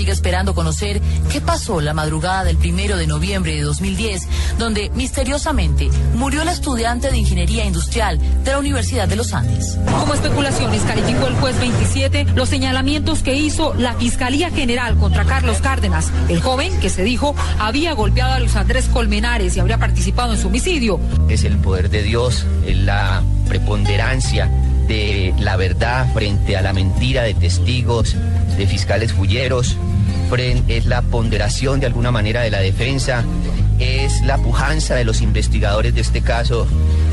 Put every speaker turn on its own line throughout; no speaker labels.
Sigue esperando conocer qué pasó la madrugada del primero de noviembre de 2010, donde misteriosamente murió la estudiante de Ingeniería Industrial de la Universidad de los Andes.
Como especulaciones calificó el juez 27 los señalamientos que hizo la Fiscalía General contra Carlos Cárdenas, el joven que se dijo había golpeado a Luis Andrés Colmenares y habría participado en su homicidio.
Es el poder de Dios, la preponderancia de la verdad frente a la mentira de testigos, de fiscales fulleros, es la ponderación de alguna manera de la defensa, es la pujanza de los investigadores de este caso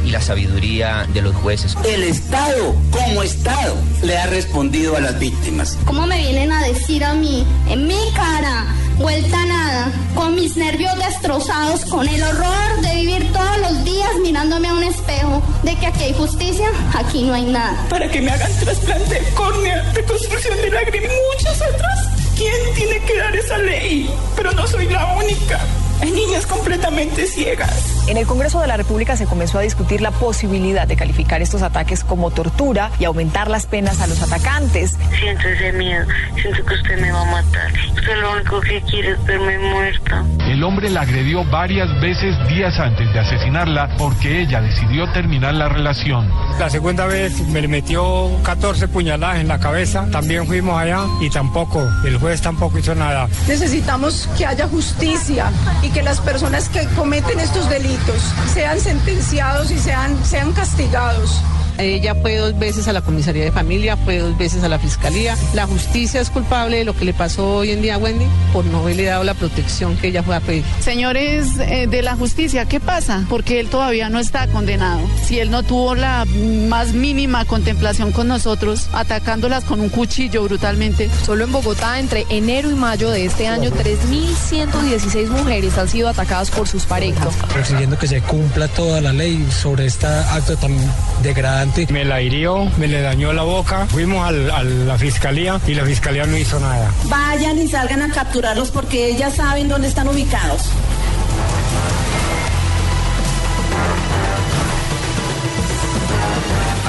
y la sabiduría de los jueces.
El Estado, como Estado, le ha respondido a las víctimas.
¿Cómo me vienen a decir a mí, en mi cara, vuelta a nada, con mis nervios destrozados, con el horror de vivir todos los días mirándome a un espejo, de que aquí hay justicia, aquí no hay nada?
Para que me hagan trasplante de córnea, reconstrucción de lágrima y muchas otras. ¿Quién tiene que dar esa ley? Pero no soy la única. Hay niñas completamente ciegas.
En el Congreso de la República se comenzó a discutir la posibilidad de calificar estos ataques como tortura y aumentar las penas a los atacantes.
Siento ese miedo, siento que usted me va a matar. Usted lo único que quiere es verme muerta.
El hombre la agredió varias veces días antes de asesinarla porque ella decidió terminar la relación.
La segunda vez me le metió 14 puñaladas en la cabeza. También fuimos allá y tampoco, el juez tampoco hizo nada.
Necesitamos que haya justicia y que las personas que cometen estos delitos sean sentenciados y sean, sean castigados.
Ella fue dos veces a la comisaría de familia, fue dos veces a la fiscalía. La justicia es culpable de lo que le pasó hoy en día a Wendy por no haberle dado la protección que ella fue a pedir.
Señores eh, de la justicia, ¿qué pasa? Porque él todavía no está condenado. Si él no tuvo la más mínima contemplación con nosotros, atacándolas con un cuchillo brutalmente.
Solo en Bogotá, entre enero y mayo de este año, 3.116 mujeres han sido atacadas por sus parejas.
Exigiendo que se cumpla toda la ley sobre este acto tan degradante
me la hirió, me le dañó la boca. Fuimos a la fiscalía y la fiscalía no hizo nada.
Vayan y salgan a capturarlos porque ellas saben dónde están ubicados.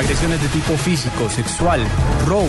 Agresiones de tipo físico, sexual, robos,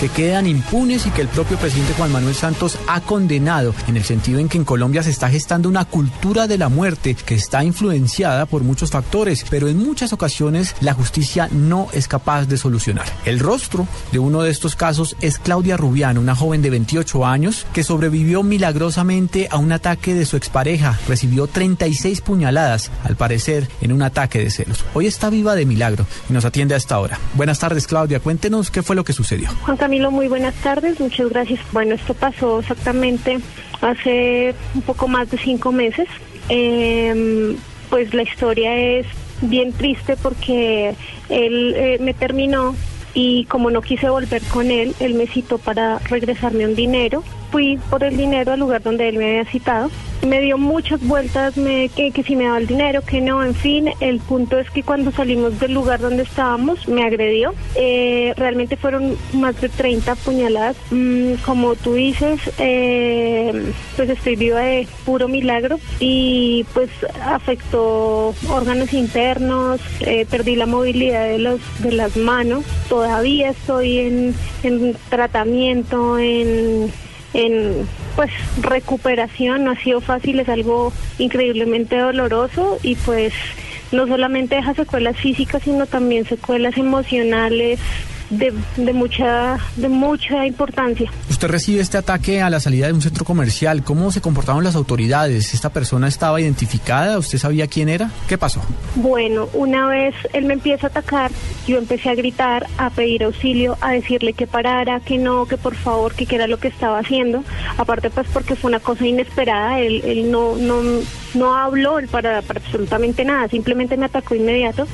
que quedan impunes y que el propio presidente Juan Manuel Santos ha condenado, en el sentido en que en Colombia se está gestando una cultura de la muerte que está influenciada por muchos factores, pero en muchas ocasiones la justicia no es capaz de solucionar. El rostro de uno de estos casos es Claudia Rubiano, una joven de 28 años que sobrevivió milagrosamente a un ataque de su expareja, recibió 36 puñaladas, al parecer en un ataque de celos. Hoy está viva de milagro y nos atiende a ahora. Buenas tardes, Claudia. Cuéntenos qué fue lo que sucedió.
Juan Camilo, muy buenas tardes. Muchas gracias. Bueno, esto pasó exactamente hace un poco más de cinco meses. Em, pues la historia es bien triste porque él eh, me terminó y como no quise volver con él, él me citó para regresarme un dinero. Fui por el dinero al lugar donde él me había citado. Me dio muchas vueltas, me, que, que si me daba el dinero, que no, en fin, el punto es que cuando salimos del lugar donde estábamos me agredió, eh, realmente fueron más de 30 puñaladas, mm, como tú dices, eh, pues estoy viva de puro milagro y pues afectó órganos internos, eh, perdí la movilidad de, los, de las manos, todavía estoy en, en tratamiento, en en pues recuperación no ha sido fácil, es algo increíblemente doloroso y pues no solamente deja secuelas físicas, sino también secuelas emocionales, de, de, mucha, de mucha importancia.
Usted recibe este ataque a la salida de un centro comercial. ¿Cómo se comportaron las autoridades? ¿Esta persona estaba identificada? ¿Usted sabía quién era? ¿Qué pasó?
Bueno, una vez él me empieza a atacar, yo empecé a gritar, a pedir auxilio, a decirle que parara, que no, que por favor, que qué era lo que estaba haciendo. Aparte, pues porque fue una cosa inesperada, él, él no, no, no habló para, para absolutamente nada, simplemente me atacó inmediato.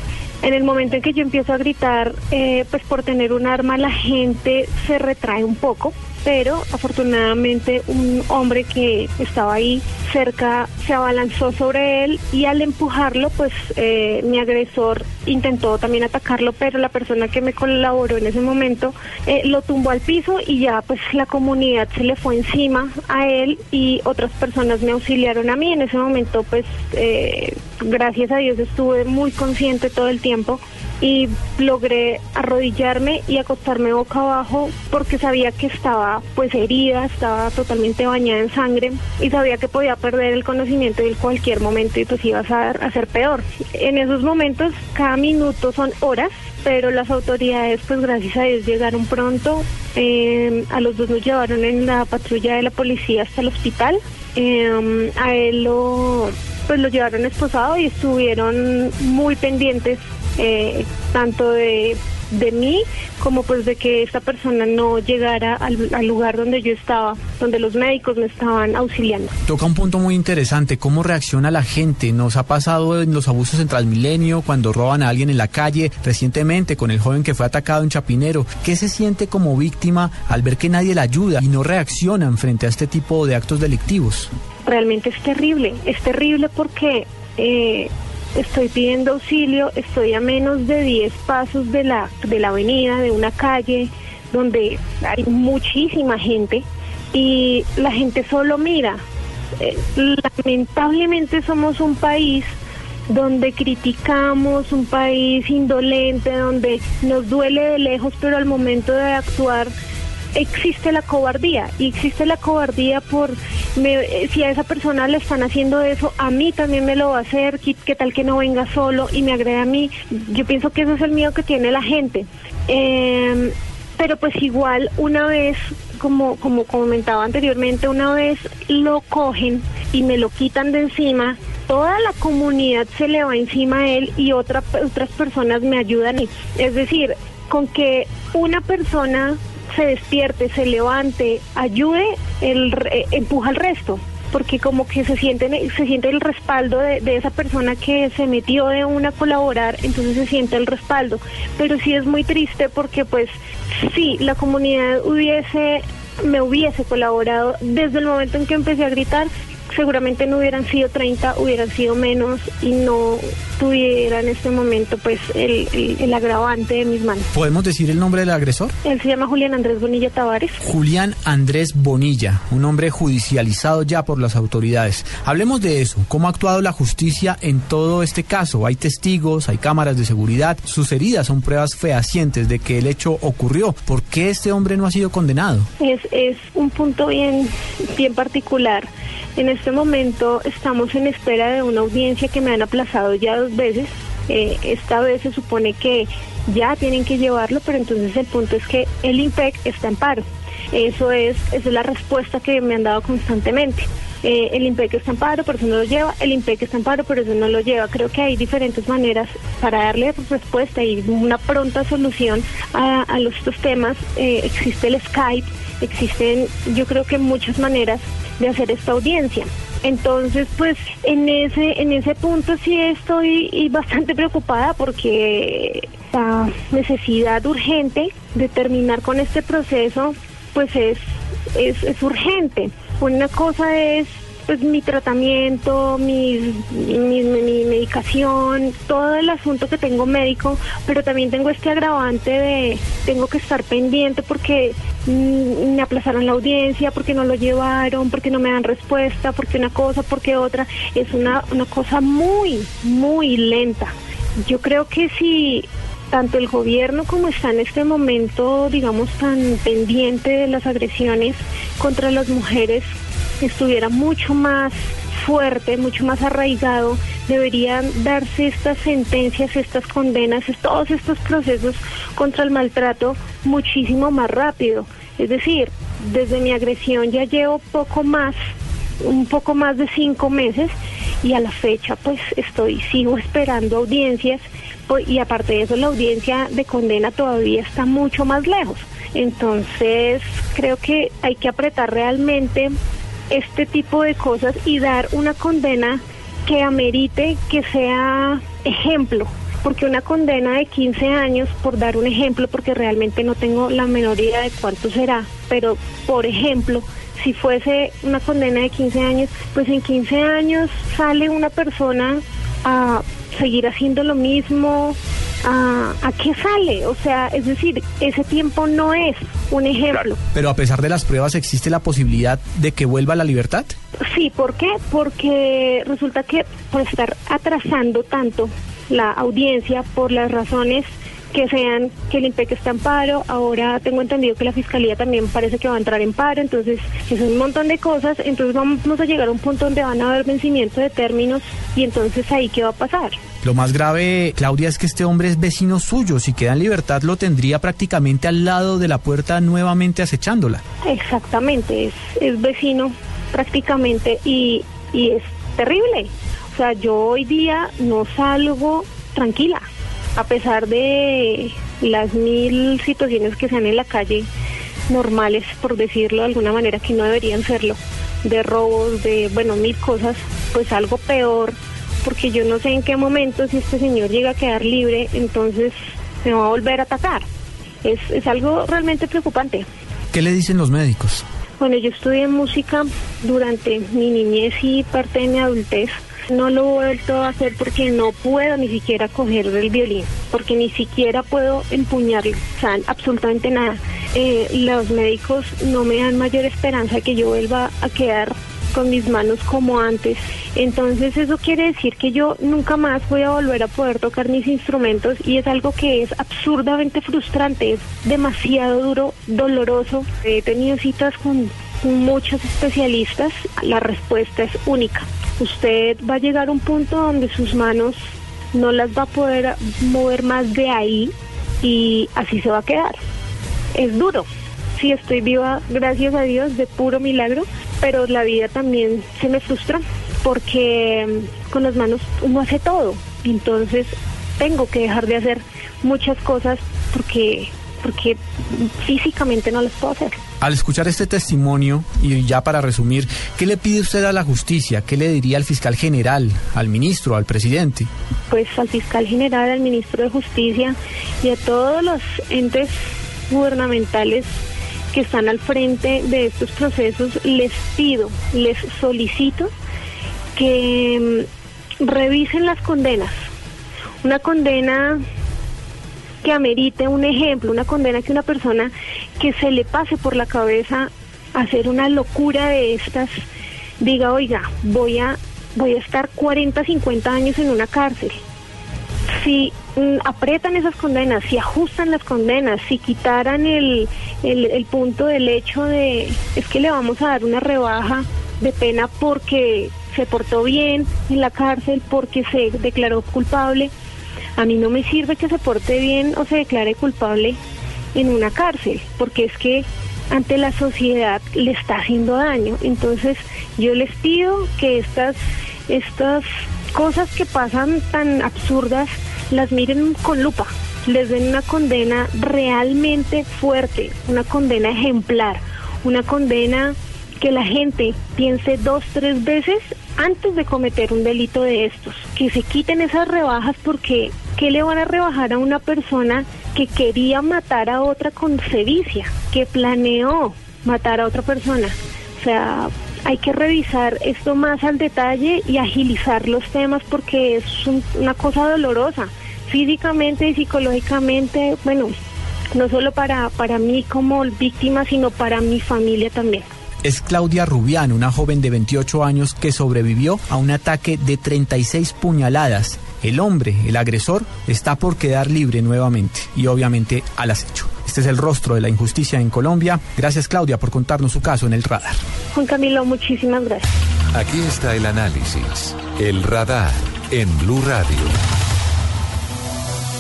En el momento en que yo empiezo a gritar, eh, pues por tener un arma, la gente se retrae un poco. Pero afortunadamente un hombre que estaba ahí cerca se abalanzó sobre él y al empujarlo, pues eh, mi agresor intentó también atacarlo, pero la persona que me colaboró en ese momento eh, lo tumbó al piso y ya pues la comunidad se le fue encima a él y otras personas me auxiliaron a mí. En ese momento pues eh, gracias a Dios estuve muy consciente todo el tiempo y logré arrodillarme y acostarme boca abajo porque sabía que estaba pues herida, estaba totalmente bañada en sangre y sabía que podía perder el conocimiento en cualquier momento y pues iba a, a ser peor. En esos momentos cada minuto son horas, pero las autoridades pues gracias a Dios llegaron pronto. Eh, a los dos nos llevaron en la patrulla de la policía hasta el hospital. Eh, a él lo pues lo llevaron esposado y estuvieron muy pendientes eh, tanto de, de mí como pues de que esta persona no llegara al, al, lugar donde yo estaba, donde los médicos me estaban auxiliando.
Toca un punto muy interesante, cómo reacciona la gente. Nos ha pasado en los abusos en Transmilenio, cuando roban a alguien en la calle, recientemente con el joven que fue atacado en Chapinero. ¿Qué se siente como víctima al ver que nadie la ayuda y no reaccionan frente a este tipo de actos delictivos?
Realmente es terrible, es terrible porque... Eh, estoy pidiendo auxilio, estoy a menos de 10 pasos de la, de la avenida, de una calle donde hay muchísima gente y la gente solo mira. Eh, lamentablemente somos un país donde criticamos, un país indolente, donde nos duele de lejos, pero al momento de actuar existe la cobardía y existe la cobardía por me, si a esa persona le están haciendo eso, a mí también me lo va a hacer, qué, tal que no venga solo y me agrede a mí. Yo pienso que eso es el miedo que tiene la gente. Eh, pero pues igual una vez, como, como comentaba anteriormente, una vez lo cogen y me lo quitan de encima, toda la comunidad se le va encima a él y otra, otras personas me ayudan. Es decir, con que una persona se despierte, se levante, ayude, el, eh, empuja al resto porque como que se siente, se siente el respaldo de, de, esa persona que se metió de una a colaborar, entonces se siente el respaldo. Pero sí es muy triste porque pues sí, la comunidad hubiese, me hubiese colaborado desde el momento en que empecé a gritar, seguramente no hubieran sido 30, hubieran sido menos y no tuviera en este momento pues el, el, el, agravante de mis manos.
¿Podemos decir el nombre del agresor?
Él se llama Julián Andrés Bonilla Tavares.
Julián Andrés Bonilla, un hombre judicializado ya por las autoridades. Hablemos de eso, cómo ha actuado la justicia en todo este caso. Hay testigos, hay cámaras de seguridad, sus heridas son pruebas fehacientes de que el hecho ocurrió. ¿Por qué este hombre no ha sido condenado?
Es, es un punto bien, bien particular. En este momento estamos en espera de una audiencia que me han aplazado ya dos veces. Eh, esta vez se supone que ya tienen que llevarlo, pero entonces el punto es que el IMPEC está en paro. Eso es, esa es la respuesta que me han dado constantemente. Eh, el IMPEC está en paro, por eso no lo lleva, el IMPEC está en paro, por eso no lo lleva. Creo que hay diferentes maneras para darle respuesta y una pronta solución a, a estos temas. Eh, existe el Skype, existen yo creo que muchas maneras de hacer esta audiencia. Entonces, pues en ese en ese punto sí estoy bastante preocupada porque la necesidad urgente de terminar con este proceso, pues es es, es urgente. Una cosa es pues mi tratamiento, mi, mi, mi, medicación, todo el asunto que tengo médico, pero también tengo este agravante de tengo que estar pendiente porque mm, me aplazaron la audiencia, porque no lo llevaron, porque no me dan respuesta, porque una cosa, porque otra, es una, una cosa muy, muy lenta. Yo creo que si tanto el gobierno como está en este momento, digamos, tan pendiente de las agresiones contra las mujeres, estuviera mucho más fuerte, mucho más arraigado, deberían darse estas sentencias, estas condenas, todos estos procesos contra el maltrato muchísimo más rápido. Es decir, desde mi agresión ya llevo poco más, un poco más de cinco meses y a la fecha pues estoy, sigo esperando audiencias y aparte de eso la audiencia de condena todavía está mucho más lejos. Entonces creo que hay que apretar realmente este tipo de cosas y dar una condena que amerite que sea ejemplo, porque una condena de 15 años, por dar un ejemplo, porque realmente no tengo la menor idea de cuánto será, pero por ejemplo, si fuese una condena de 15 años, pues en 15 años sale una persona a seguir haciendo lo mismo, a, a qué sale, o sea, es decir, ese tiempo no es un ejemplo.
Pero a pesar de las pruebas, ¿existe la posibilidad de que vuelva a la libertad?
Sí, ¿por qué? Porque resulta que por estar atrasando tanto la audiencia por las razones que sean que el IMPEC está en paro, ahora tengo entendido que la Fiscalía también parece que va a entrar en paro, entonces es un montón de cosas, entonces vamos a llegar a un punto donde van a haber vencimiento de términos y entonces ahí qué va a pasar.
Lo más grave, Claudia, es que este hombre es vecino suyo. Si queda en libertad, lo tendría prácticamente al lado de la puerta nuevamente acechándola.
Exactamente, es, es vecino prácticamente y, y es terrible. O sea, yo hoy día no salgo tranquila, a pesar de las mil situaciones que sean en la calle normales, por decirlo de alguna manera, que no deberían serlo, de robos, de, bueno, mil cosas, pues algo peor, porque yo no sé en qué momento, si este señor llega a quedar libre, entonces me va a volver a atacar. Es, es algo realmente preocupante.
¿Qué le dicen los médicos?
Bueno, yo estudié música durante mi niñez y parte de mi adultez. No lo he vuelto a hacer porque no puedo ni siquiera coger el violín, porque ni siquiera puedo empuñarlo, o sea, absolutamente nada. Eh, los médicos no me dan mayor esperanza que yo vuelva a quedar con mis manos como antes. Entonces eso quiere decir que yo nunca más voy a volver a poder tocar mis instrumentos y es algo que es absurdamente frustrante, es demasiado duro, doloroso. He tenido citas con muchos especialistas, la respuesta es única. Usted va a llegar a un punto donde sus manos no las va a poder mover más de ahí y así se va a quedar. Es duro. Sí, estoy viva, gracias a Dios, de puro milagro, pero la vida también se me frustra porque con las manos uno hace todo. Entonces tengo que dejar de hacer muchas cosas porque porque físicamente no las puedo hacer.
Al escuchar este testimonio, y ya para resumir, ¿qué le pide usted a la justicia? ¿Qué le diría al fiscal general, al ministro, al presidente?
Pues al fiscal general, al ministro de Justicia y a todos los entes gubernamentales que están al frente de estos procesos, les pido, les solicito que mm, revisen las condenas. Una condena que amerite un ejemplo, una condena que una persona que se le pase por la cabeza hacer una locura de estas diga, oiga, voy a voy a estar 40, 50 años en una cárcel. Si mm, aprietan esas condenas, si ajustan las condenas, si quitaran el, el, el punto del hecho de es que le vamos a dar una rebaja de pena porque se portó bien en la cárcel, porque se declaró culpable, a mí no me sirve que se porte bien o se declare culpable en una cárcel, porque es que ante la sociedad le está haciendo daño. Entonces, yo les pido que estas, estas cosas que pasan tan absurdas las miren con lupa, les den una condena realmente fuerte, una condena ejemplar, una condena que la gente piense dos, tres veces antes de cometer un delito de estos, que se quiten esas rebajas porque ¿qué le van a rebajar a una persona que quería matar a otra con sevicia, que planeó matar a otra persona? O sea, hay que revisar esto más al detalle y agilizar los temas porque es una cosa dolorosa, físicamente y psicológicamente, bueno, no solo para, para mí como víctima, sino para mi familia también
es Claudia Rubiano, una joven de 28 años que sobrevivió a un ataque de 36 puñaladas. El hombre, el agresor, está por quedar libre nuevamente y obviamente al acecho. Este es el rostro de la injusticia en Colombia. Gracias Claudia por contarnos su caso en el radar.
Juan Camilo, muchísimas gracias.
Aquí está el análisis, el radar en Blue Radio.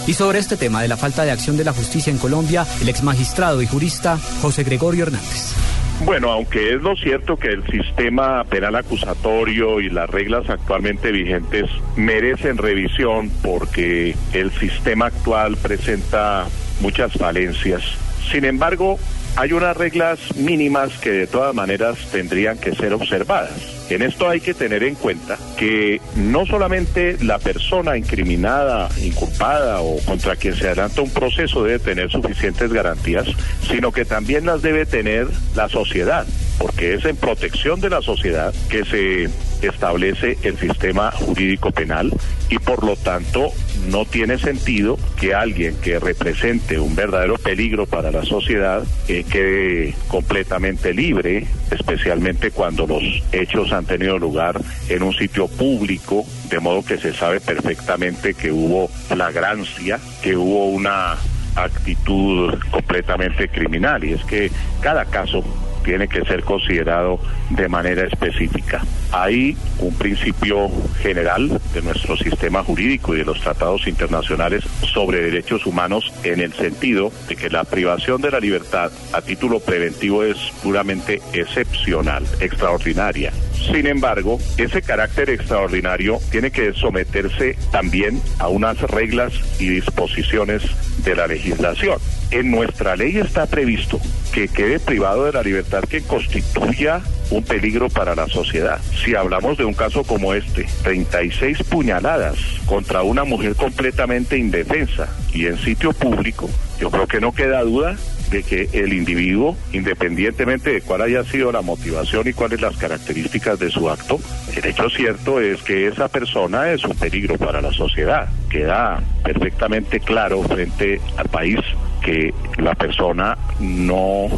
Y sobre este tema de la falta de acción de la justicia en Colombia, el ex magistrado y jurista José Gregorio Hernández.
Bueno, aunque es lo cierto que el sistema penal acusatorio y las reglas actualmente vigentes merecen revisión porque el sistema actual presenta muchas falencias. Sin embargo, hay unas reglas mínimas que de todas maneras tendrían que ser observadas. En esto hay que tener en cuenta que no solamente la persona incriminada, inculpada o contra quien se adelanta un proceso debe tener suficientes garantías, sino que también las debe tener la sociedad, porque es en protección de la sociedad que se establece el sistema jurídico penal y por lo tanto no tiene sentido que alguien que represente un verdadero peligro para la sociedad eh, quede completamente libre, especialmente cuando los hechos han tenido lugar en un sitio público, de modo que se sabe perfectamente que hubo flagrancia, que hubo una actitud completamente criminal. Y es que cada caso tiene que ser considerado de manera específica. Hay un principio general de nuestro sistema jurídico y de los tratados internacionales sobre derechos humanos en el sentido de que la privación de la libertad a título preventivo es puramente excepcional, extraordinaria. Sin embargo, ese carácter extraordinario tiene que someterse también a unas reglas y disposiciones de la legislación. En nuestra ley está previsto que quede privado de la libertad que constituya un peligro para la sociedad. Si hablamos de un caso como este, 36 puñaladas contra una mujer completamente indefensa y en sitio público, yo creo que no queda duda de que el individuo, independientemente de cuál haya sido la motivación y cuáles las características de su acto, el hecho cierto es que esa persona es un peligro para la sociedad. Queda perfectamente claro frente al país que la persona no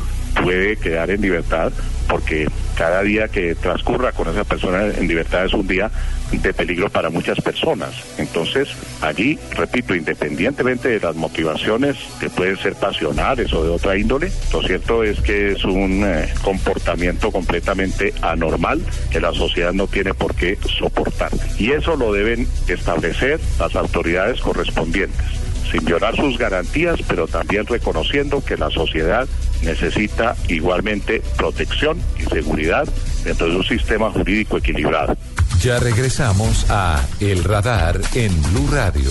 puede quedar en libertad porque cada día que transcurra con esa persona en libertad es un día de peligro para muchas personas. Entonces, allí, repito, independientemente de las motivaciones que pueden ser pasionales o de otra índole, lo cierto es que es un eh, comportamiento completamente anormal que la sociedad no tiene por qué soportar. Y eso lo deben establecer las autoridades correspondientes sin violar sus garantías, pero también reconociendo que la sociedad necesita igualmente protección y seguridad dentro de un sistema jurídico equilibrado.
Ya regresamos a El Radar en Blue Radio.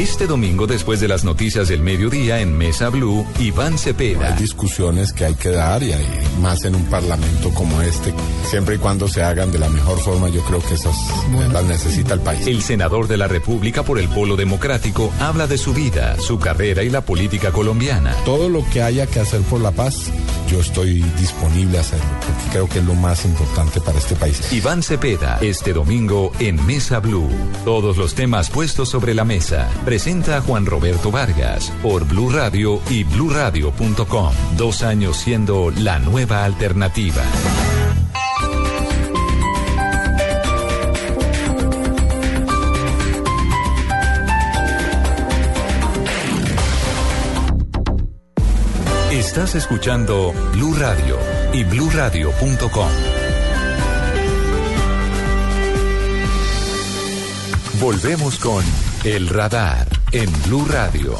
Este domingo, después de las noticias del mediodía en Mesa Blue, Iván Cepeda.
Hay discusiones que hay que dar y hay más en un parlamento como este. Siempre y cuando se hagan de la mejor forma, yo creo que esas las necesita el país.
El senador de la República por el Polo Democrático habla de su vida, su carrera y la política colombiana.
Todo lo que haya que hacer por la paz, yo estoy disponible a hacerlo, porque creo que es lo más importante para este país.
Iván Cepeda, este domingo en Mesa Blue. Todos los temas puestos sobre la mesa presenta a Juan Roberto Vargas por Blue Radio y bluradio.com. Dos años siendo la nueva alternativa. Estás escuchando Blue Radio y bluradio.com. Volvemos con El Radar en Blue Radio.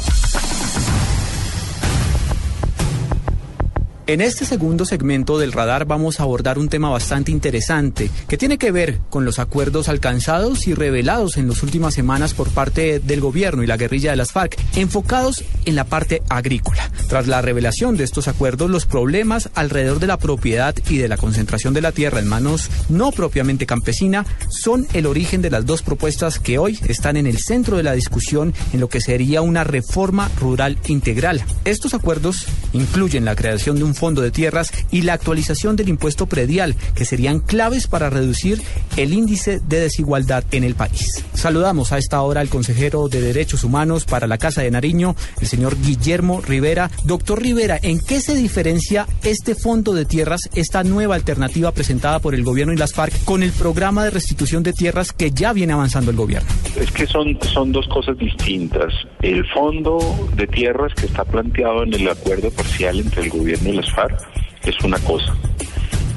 En este segundo segmento del radar vamos a abordar un tema bastante interesante que tiene que ver con los acuerdos alcanzados y revelados en las últimas semanas por parte del gobierno y la guerrilla de las FARC, enfocados en la parte agrícola. Tras la revelación de estos acuerdos, los problemas alrededor de la propiedad y de la concentración de la tierra en manos no propiamente campesina son el origen de las dos propuestas que hoy están en el centro de la discusión en lo que sería una reforma rural integral. Estos acuerdos incluyen la creación de un fondo de tierras y la actualización del impuesto predial, que serían claves para reducir el índice de desigualdad en el país. Saludamos a esta hora al consejero de Derechos Humanos para la Casa de Nariño, el señor Guillermo Rivera. Doctor Rivera, ¿en qué se diferencia este fondo de tierras, esta nueva alternativa presentada por el gobierno y las FARC, con el programa de restitución de tierras que ya viene avanzando el gobierno?
Es que son, son dos cosas distintas. El fondo de tierras que está planteado en el acuerdo parcial entre el gobierno y las Es una cosa.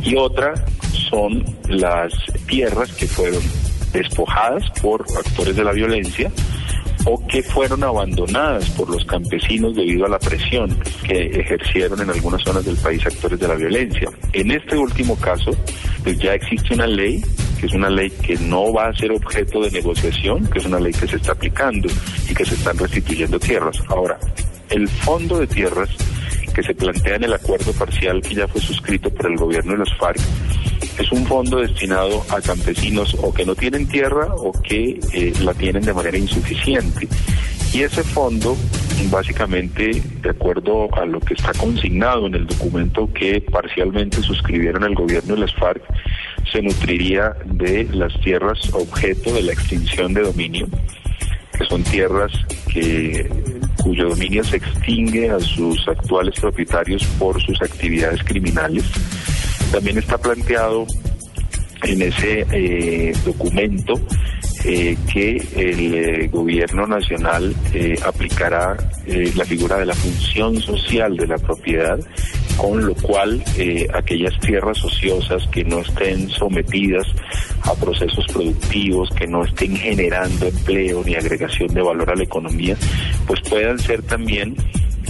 Y otra son las tierras que fueron despojadas por actores de la violencia o que fueron abandonadas por los campesinos debido a la presión que ejercieron en algunas zonas del país actores de la violencia. En este último caso, pues ya existe una ley, que es una ley que no va a ser objeto de negociación, que es una ley que se está aplicando y que se están restituyendo tierras. Ahora, el fondo de tierras que se plantea en el acuerdo parcial que ya fue suscrito por el gobierno de los FARC es un fondo destinado a campesinos o que no tienen tierra o que eh, la tienen de manera insuficiente. Y ese fondo, básicamente, de acuerdo a lo que está consignado en el documento que parcialmente suscribieron el gobierno y las FARC, se nutriría de las tierras objeto de la extinción de dominio, que son tierras que cuyo dominio se extingue a sus actuales propietarios por sus actividades criminales. También está planteado en ese eh, documento eh, que el eh, gobierno nacional aplicará la figura de la función social de la propiedad, con lo cual aquellas tierras ociosas que no estén sometidas a procesos productivos, que no estén generando empleo ni agregación de valor a la economía, pues puedan ser también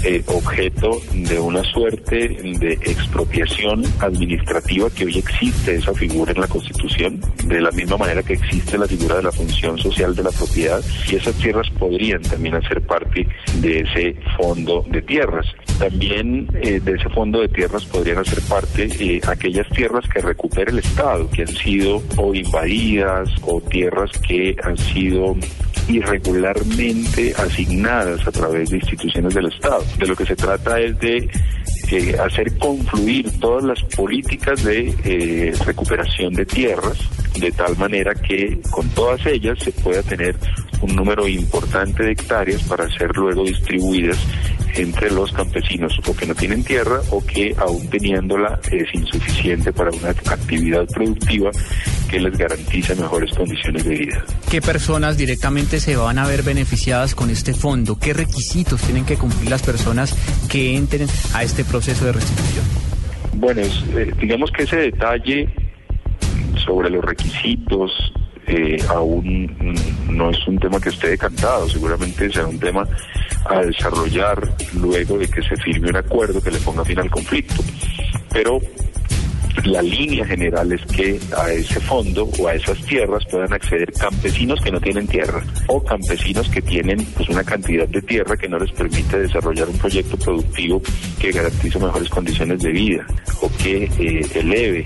eh, objeto de una suerte de expropiación administrativa que hoy existe esa figura en la Constitución, de la misma manera que existe la figura de la función social de la propiedad, y esas tierras podrían también hacer parte de ese fondo de tierras. También eh, de ese fondo de tierras podrían hacer parte eh, aquellas tierras que recupere el Estado, que han sido o invadidas o tierras que han sido irregularmente asignadas a través de instituciones del Estado. De lo que se trata es de eh, hacer confluir todas las políticas de eh, recuperación de tierras de tal manera que con todas ellas se pueda tener un número importante de hectáreas para ser luego distribuidas entre los campesinos o que no tienen tierra o que aún teniéndola es insuficiente para una actividad productiva que les garantice mejores condiciones de vida.
¿Qué personas directamente se van a ver beneficiadas con este fondo? ¿Qué requisitos tienen que cumplir las personas que entren a este proceso de restitución?
Bueno, eh, digamos que ese detalle sobre los requisitos eh, aún no es un tema que esté decantado, seguramente será un tema a desarrollar luego de que se firme un acuerdo que le ponga fin al conflicto. Pero la línea general es que a ese fondo o a esas tierras puedan acceder campesinos que no tienen tierra o campesinos que tienen pues una cantidad de tierra que no les permite desarrollar un proyecto productivo que garantice mejores condiciones de vida o que eh, eleve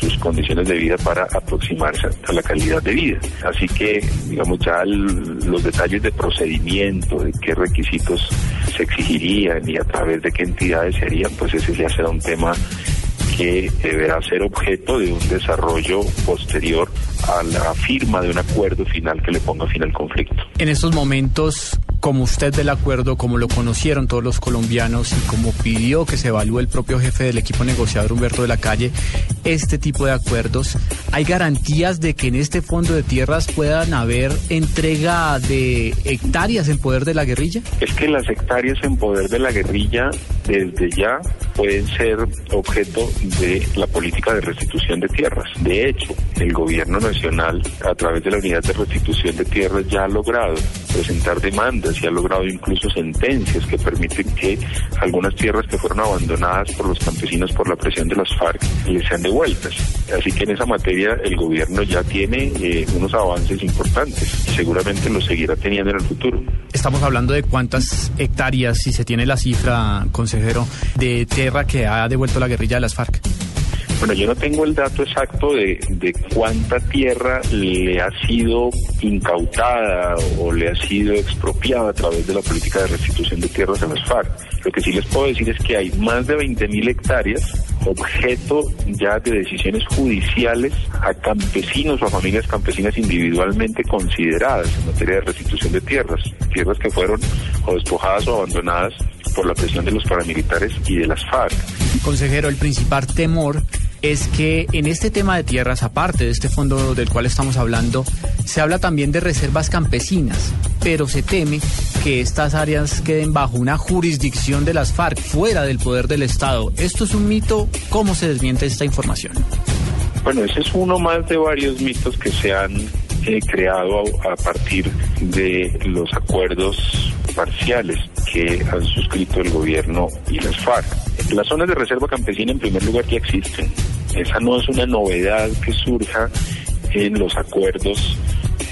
sus condiciones de vida para aproximarse a la calidad de vida. Así que, digamos, ya los detalles de procedimiento, de qué requisitos se exigirían y a través de qué entidades serían, pues ese ya será un tema que deberá ser objeto de un desarrollo posterior a la firma de un acuerdo final que le ponga fin al conflicto.
En estos momentos, como usted del acuerdo, como lo conocieron todos los colombianos y como pidió que se evalúe el propio jefe del equipo negociador Humberto de la Calle, este tipo de acuerdos, ¿hay garantías de que en este fondo de tierras puedan haber entrega de hectáreas en poder de la guerrilla?
Es que las hectáreas en poder de la guerrilla desde ya pueden ser objeto de la política de restitución de tierras. De hecho, el gobierno nacional, a través de la unidad de restitución de tierras, ya ha logrado presentar demandas y ha logrado incluso sentencias que permiten que algunas tierras que fueron abandonadas por los campesinos por la presión de las FARC les sean devueltas. Así que en esa materia el gobierno ya tiene eh, unos avances importantes y seguramente los seguirá teniendo en el futuro.
Estamos hablando de cuántas hectáreas, si se tiene la cifra, consejero, de tierra que ha devuelto la guerrilla de las FARC.
Bueno, yo no tengo el dato exacto de, de, cuánta tierra le ha sido incautada o le ha sido expropiada a través de la política de restitución de tierras en las FARC. Lo que sí les puedo decir es que hay más de 20.000 hectáreas objeto ya de decisiones judiciales a campesinos o a familias campesinas individualmente consideradas en materia de restitución de tierras, tierras que fueron o despojadas o abandonadas por la presión de los paramilitares y de las FARC.
Consejero, el principal temor es que en este tema de tierras, aparte de este fondo del cual estamos hablando, se habla también de reservas campesinas, pero se teme que estas áreas queden bajo una jurisdicción de las FARC, fuera del poder del Estado. ¿Esto es un mito? ¿Cómo se desmiente esta información?
Bueno, ese es uno más de varios mitos que se han creado a, a partir de los acuerdos parciales que han suscrito el gobierno y las FARC. Las zonas de reserva campesina en primer lugar ya existen. Esa no es una novedad que surja en los acuerdos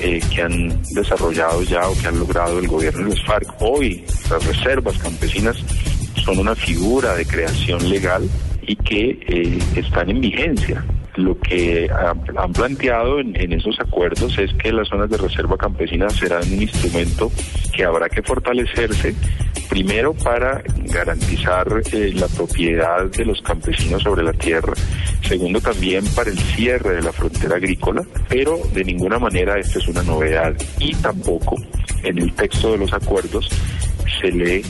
eh, que han desarrollado ya o que han logrado el gobierno y las FARC. Hoy las reservas campesinas son una figura de creación legal y que eh, están en vigencia. Lo que ha- han planteado en, en esos acuerdos es que las zonas de reserva campesina serán un instrumento que habrá que fortalecerse, primero para garantizar eh, la propiedad de los campesinos sobre la tierra, segundo también para el cierre de la frontera agrícola, pero de ninguna manera esta es una novedad. Y tampoco en el texto de los acuerdos se lee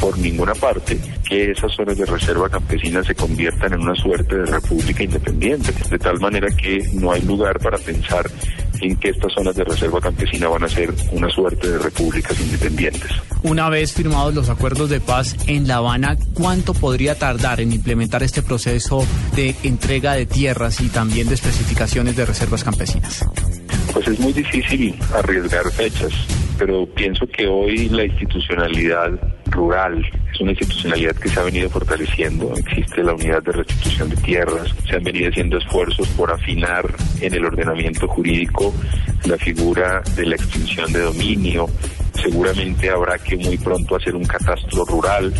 por ninguna parte que esas zonas de reserva campesina se conviertan en una suerte de república independiente, de tal manera que no hay lugar para pensar en que estas zonas de reserva campesina van a ser una suerte de repúblicas independientes.
Una vez firmados los acuerdos de paz en La Habana, ¿cuánto podría tardar en implementar este proceso de entrega de tierras y también de especificaciones de reservas campesinas?
Pues es muy difícil arriesgar fechas, pero pienso que hoy la institucionalidad rural es una institucionalidad que se ha venido fortaleciendo. Existe la unidad de restitución de tierras, se han venido haciendo esfuerzos por afinar en el ordenamiento jurídico la figura de la extinción de dominio. Seguramente habrá que muy pronto hacer un catastro rural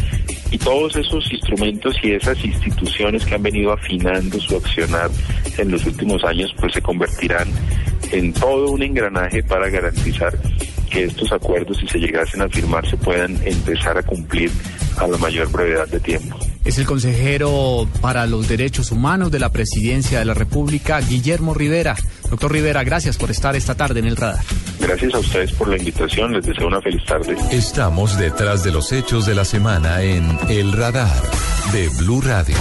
y todos esos instrumentos y esas instituciones que han venido afinando su accionar en los últimos años pues se convertirán en todo un engranaje para garantizar que estos acuerdos si se llegasen a firmar se puedan empezar a cumplir a la mayor brevedad de tiempo.
Es el consejero para los derechos humanos de la Presidencia de la República, Guillermo Rivera. Doctor Rivera, gracias por estar esta tarde en el radar.
Gracias a ustedes por la invitación, les deseo una feliz tarde.
Estamos detrás de los hechos de la semana en El Radar de Blue Radio.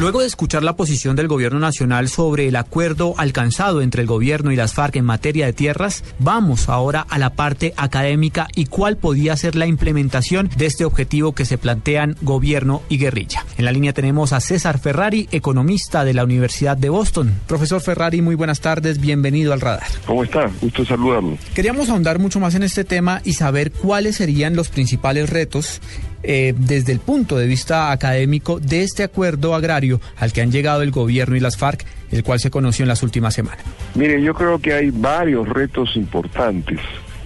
Luego de escuchar la posición del gobierno nacional sobre el acuerdo alcanzado entre el gobierno y las FARC en materia de tierras, vamos ahora a la parte académica y cuál podía ser la implementación de este objetivo que se plantean gobierno y guerrilla. En la línea tenemos a César Ferrari, economista de la Universidad de Boston. Profesor Ferrari, muy buenas tardes, bienvenido al radar.
¿Cómo está? Gusto saludarlo.
Queríamos ahondar mucho más en este tema y saber cuáles serían los principales retos eh, desde el punto de vista académico de este acuerdo agrario al que han llegado el gobierno y las FARC, el cual se conoció en las últimas semanas.
Mire, yo creo que hay varios retos importantes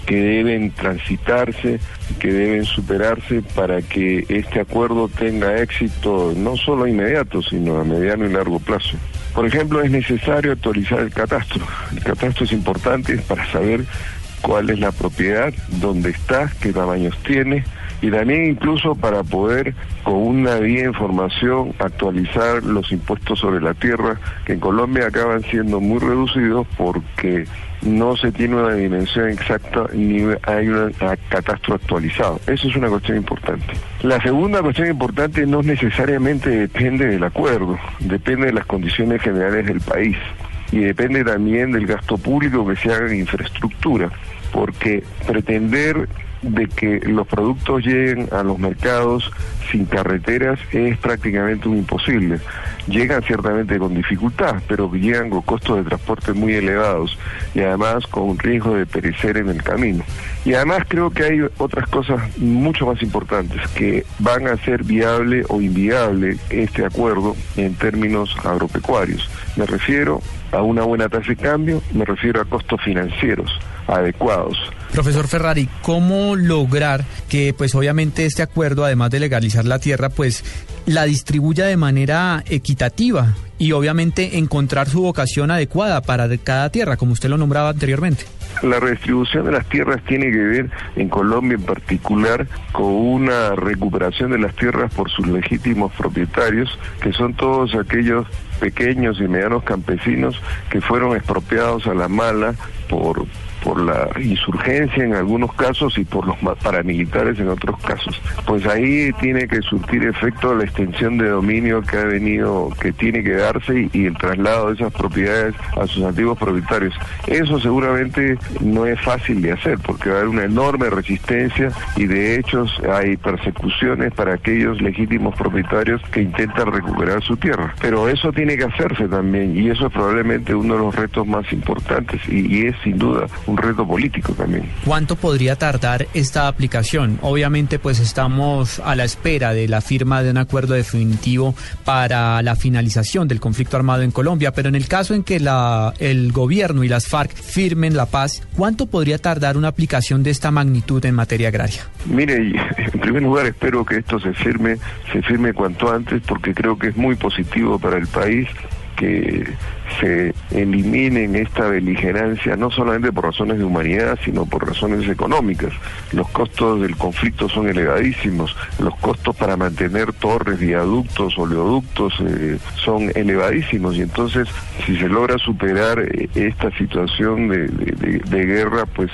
que deben transitarse, que deben superarse para que este acuerdo tenga éxito no solo inmediato, sino a mediano y largo plazo. Por ejemplo, es necesario actualizar el catastro. El catastro es importante para saber cuál es la propiedad, dónde está, qué tamaños tiene, y también incluso para poder con una vía información actualizar los impuestos sobre la tierra que en Colombia acaban siendo muy reducidos porque no se tiene una dimensión exacta ni hay un catastro actualizado. Eso es una cuestión importante. La segunda cuestión importante no necesariamente depende del acuerdo, depende de las condiciones generales del país y depende también del gasto público que se haga en infraestructura, porque pretender de que los productos lleguen a los mercados sin carreteras es prácticamente un imposible. Llegan ciertamente con dificultad, pero llegan con costos de transporte muy elevados y además con un riesgo de perecer en el camino. Y además creo que hay otras cosas mucho más importantes que van a hacer viable o inviable este acuerdo en términos agropecuarios. Me refiero a una buena tasa de cambio, me refiero a costos financieros adecuados.
Profesor Ferrari, ¿cómo lograr que, pues obviamente, este acuerdo, además de legalizar la tierra, pues la distribuya de manera equitativa y obviamente encontrar su vocación adecuada para cada tierra, como usted lo nombraba anteriormente?
La redistribución de las tierras tiene que ver, en Colombia en particular, con una recuperación de las tierras por sus legítimos propietarios, que son todos aquellos pequeños y medianos campesinos que fueron expropiados a la mala por por la insurgencia en algunos casos y por los paramilitares en otros casos. Pues ahí tiene que surtir efecto la extensión de dominio que ha venido, que tiene que darse y, el traslado de esas propiedades a sus antiguos propietarios. Eso seguramente no es fácil de hacer porque va a haber una enorme resistencia y de hecho hay persecuciones para aquellos legítimos propietarios que intentan recuperar su tierra. Pero eso tiene que hacerse también y eso es probablemente uno de los retos más importantes y, es sin duda un reto político también.
¿Cuánto podría tardar esta aplicación? Obviamente pues estamos a la espera de la firma de un acuerdo definitivo para la finalización del conflicto armado en Colombia, pero en el caso en que la, el gobierno y las FARC firmen la paz, ¿cuánto podría tardar una aplicación de esta magnitud en materia agraria?
Mire, en primer lugar espero que esto se firme, se firme cuanto antes porque creo que es muy positivo para el país que se eliminen esta beligerancia, no solamente por razones de humanidad, sino por razones económicas. Los costos del conflicto son elevadísimos, los costos para mantener torres, viaductos, oleoductos eh, son elevadísimos y entonces si se logra superar eh, esta situación de, guerra, pues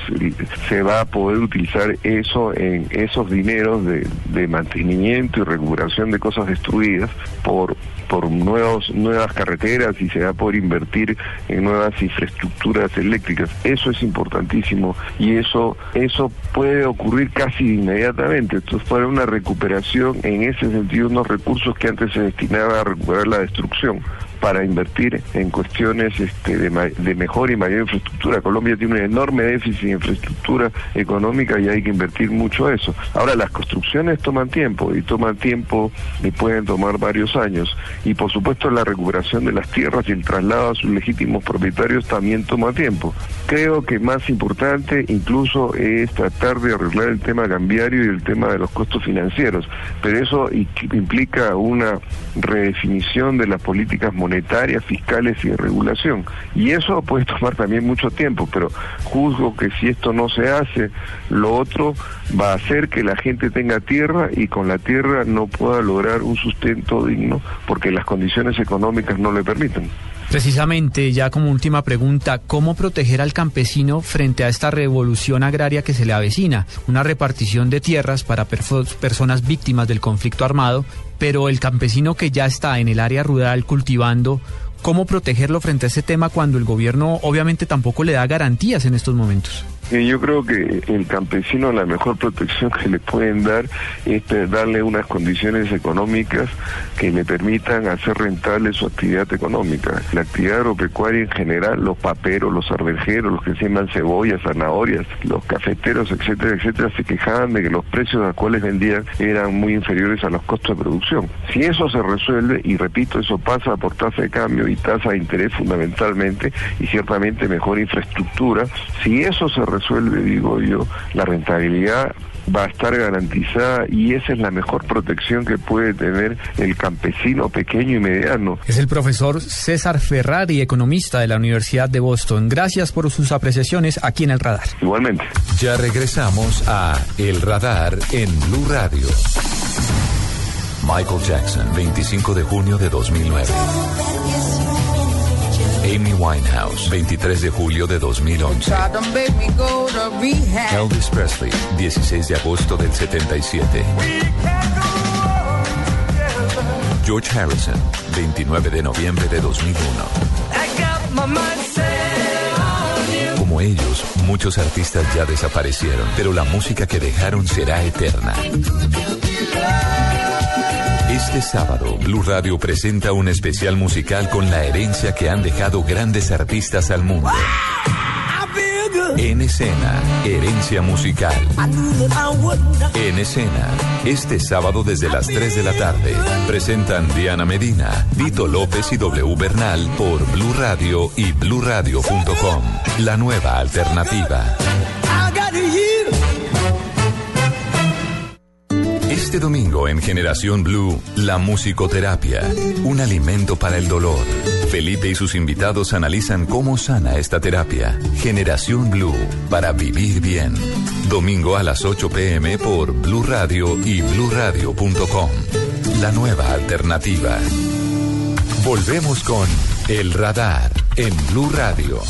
se va a poder utilizar eso en esos dineros de, de mantenimiento y recuperación de cosas destruidas por por nuevos, nuevas carreteras y se va a poder invertir en nuevas infraestructuras eléctricas. Eso es importantísimo y eso, eso puede ocurrir casi inmediatamente. Entonces, para una recuperación en ese sentido, unos recursos que antes se destinaban a recuperar la destrucción para invertir en cuestiones este, de, mejor y mayor infraestructura. Colombia tiene un enorme déficit de infraestructura económica y hay que invertir mucho eso. Ahora, las construcciones toman tiempo y toman tiempo y pueden tomar varios años. Y por supuesto la recuperación de las tierras y el traslado a sus legítimos propietarios también toma tiempo. Creo que más importante incluso es tratar de arreglar el tema cambiario y el tema de los costos financieros, pero eso implica una redefinición de las políticas monetarias fiscales y regulación. Y eso puede tomar también mucho tiempo, pero juzgo que si esto no se hace, lo otro va a hacer que la gente tenga tierra y con la tierra no pueda lograr un sustento digno porque las condiciones económicas no le permiten.
Precisamente, ya como última pregunta, ¿cómo proteger al campesino frente a esta revolución agraria que se le avecina? Una repartición de tierras para personas víctimas del conflicto armado, pero el campesino que ya está en el área rural cultivando, ¿cómo protegerlo frente a ese tema cuando el gobierno obviamente tampoco le da garantías en estos momentos?
Yo creo que el campesino la mejor protección que le pueden dar es darle unas condiciones económicas que le permitan hacer rentable su actividad económica. La actividad agropecuaria en general, los paperos, los arvejeros, los que siembran cebollas, zanahorias, los cafeteros, etcétera, etcétera, se quejaban de que los precios a los cuales vendían eran muy inferiores a los costos de producción. Si eso se resuelve, y repito, eso pasa por tasa de cambio y tasa de interés fundamentalmente, y ciertamente mejor infraestructura, si eso se resuelve, digo yo, la rentabilidad va a estar garantizada y esa es la mejor protección que puede tener el campesino pequeño y mediano.
Es el profesor César Ferrari, economista de la Universidad de Boston. Gracias por sus apreciaciones aquí en el radar.
Igualmente.
Ya regresamos a El Radar en Blue Radio. Michael Jackson, 25 de junio de 2009. Amy Winehouse, 23 de julio de 2011. Elvis Presley, 16 de agosto del 77. George Harrison, 29 de noviembre de 2001. Como ellos, muchos artistas ya desaparecieron, pero la música que dejaron será eterna. Este sábado, Blue Radio presenta un especial musical con la herencia que han dejado grandes artistas al mundo. En escena, herencia musical. En escena, este sábado desde las 3 de la tarde, presentan Diana Medina, Vito López y W Bernal por Blue Radio y bluradio.com. La nueva alternativa. Este domingo en Generación Blue, la musicoterapia, un alimento para el dolor. Felipe y sus invitados analizan cómo sana esta terapia. Generación Blue, para vivir bien. Domingo a las 8 pm por Blue Radio y bluradio.com. La nueva alternativa. Volvemos con El Radar en Blue Radio.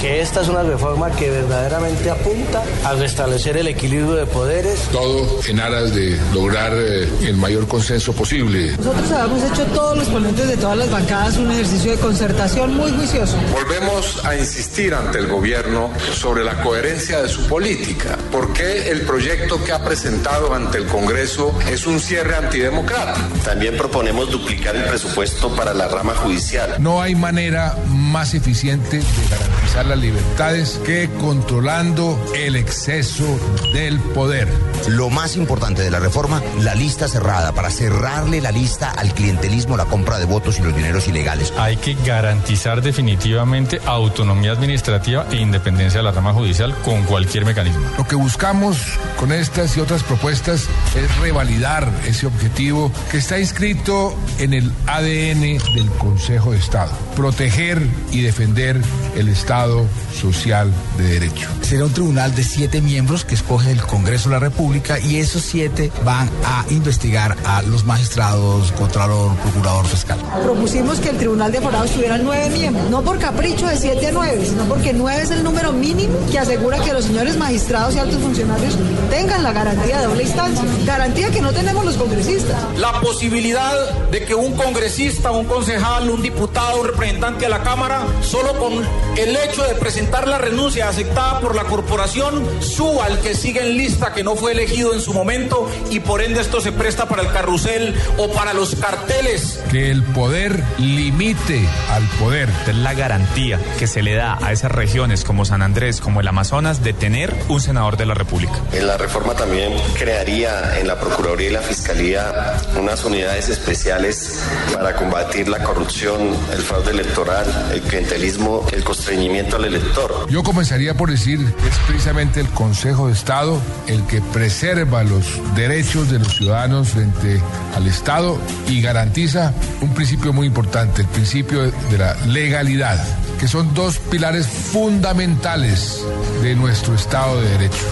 Que esta es una reforma que verdaderamente apunta a restablecer el equilibrio de poderes.
Todo en aras de lograr eh, el mayor consenso posible.
Nosotros habíamos hecho todos los ponentes de todas las bancadas un ejercicio de concertación muy juicioso.
Volvemos a insistir ante el gobierno sobre la coherencia de su política. ¿Por qué el proyecto que ha presentado ante el Congreso es un cierre antidemocrático?
También proponemos duplicar el presupuesto para la rama judicial.
No hay manera más eficiente de garantizar las libertades que controlando el exceso del poder.
Lo más importante de la reforma, la lista cerrada, para cerrarle la lista al clientelismo, la compra de votos y los dineros ilegales.
Hay que garantizar definitivamente autonomía administrativa e independencia de la rama judicial con cualquier mecanismo.
Lo que buscamos con estas y otras propuestas es revalidar ese objetivo que está inscrito en el ADN del Consejo de Estado. Proteger y defender el Estado social de derecho.
Será un tribunal de siete miembros que escoge el Congreso de la República y esos siete van a investigar a los magistrados, contralor, procurador fiscal.
Propusimos que el Tribunal de Aforados tuviera nueve miembros, no por capricho de siete a nueve, sino porque nueve es el número mínimo que asegura que los señores magistrados y altos funcionarios tengan la garantía de doble instancia, garantía que no tenemos los congresistas.
La posibilidad de que un congresista, un concejal, un diputado, un representante a la Cámara, solo con el hecho de presentar la renuncia aceptada por la corporación, suba al que sigue en lista que no fue elegido en su momento y por ende esto se presta para el carrusel o para los carteles.
Que el poder limite al poder.
Es la garantía que se le da a esas regiones como San Andrés, como el Amazonas, de tener un senador de la República.
En la reforma también crearía en la Procuraduría y la Fiscalía unas unidades especiales para combatir la corrupción, el fraude electoral, el clientelismo, el constreñimiento al elector.
Yo comenzaría por decir que es precisamente el Consejo de Estado el que preserva los derechos de los ciudadanos frente al Estado y garantiza un principio muy importante, el principio de la legalidad, que son dos pilares fundamentales de nuestro Estado de Derecho.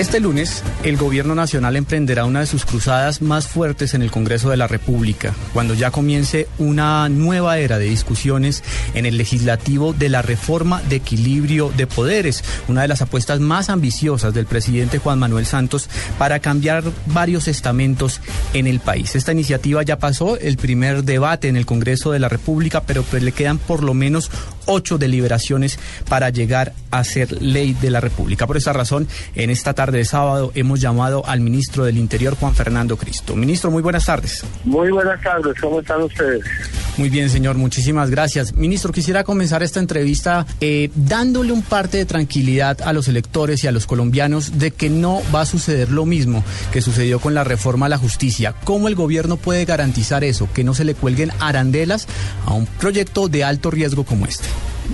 Este lunes, el gobierno nacional emprenderá una de sus cruzadas más fuertes en el Congreso de la República, cuando ya comience una nueva era de discusiones en el legislativo de la reforma de equilibrio de poderes, una de las apuestas más ambiciosas del presidente Juan Manuel Santos para cambiar varios estamentos en el país. Esta iniciativa ya pasó el primer debate en el Congreso de la República, pero pues le quedan por lo menos ocho deliberaciones para llegar a ser ley de la República. Por esta razón, en esta tarde de sábado hemos llamado al ministro del Interior, Juan Fernando Cristo. Ministro, muy buenas tardes.
Muy buenas tardes, ¿cómo están ustedes?
Muy bien, señor, muchísimas gracias. Ministro, quisiera comenzar esta entrevista eh, dándole un parte de tranquilidad a los electores y a los colombianos de que no va a suceder lo mismo que sucedió con la reforma a la justicia. ¿Cómo el gobierno puede garantizar eso, que no se le cuelguen arandelas a un proyecto de alto riesgo como este?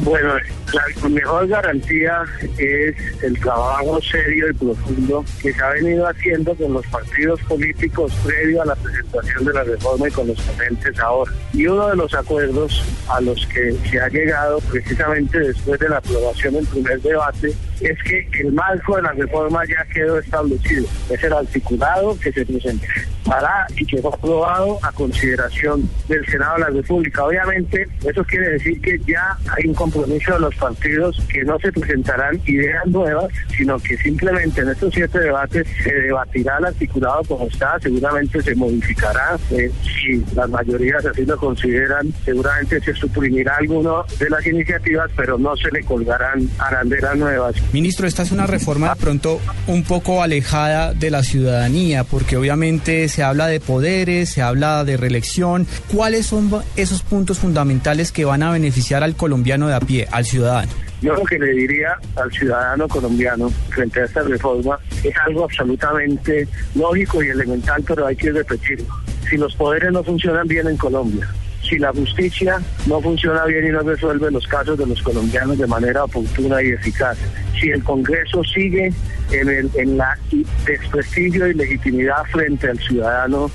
Bueno, la mejor garantía es el trabajo serio y profundo que se ha venido haciendo con los partidos políticos previo a la presentación de la reforma y con los ponentes ahora. Y uno de los acuerdos a los que se ha llegado precisamente después de la aprobación del primer debate es que el marco de la reforma ya quedó establecido. Es el articulado que se presentará y que fue aprobado a consideración del Senado de la República. Obviamente, eso quiere decir que ya hay un compromiso de los partidos que no se presentarán ideas nuevas, sino que simplemente en estos siete debates se debatirá el articulado como está, seguramente se modificará, eh, si las mayorías así lo consideran, seguramente se suprimirá alguno de las iniciativas, pero no se le colgarán arandelas nuevas.
Ministro, esta es una reforma de pronto un poco alejada de la ciudadanía, porque obviamente se habla de poderes, se habla de reelección. ¿Cuáles son esos puntos fundamentales que van a beneficiar al colombiano de pie, al ciudadano?
Yo lo que le diría al ciudadano colombiano frente a esta reforma es algo absolutamente lógico y elemental, pero hay que repetirlo. Si los poderes no funcionan bien en Colombia, si la justicia no funciona bien y no resuelve los casos de los colombianos de manera oportuna y eficaz, si el Congreso sigue en, el, en la desprestigio y legitimidad frente al ciudadano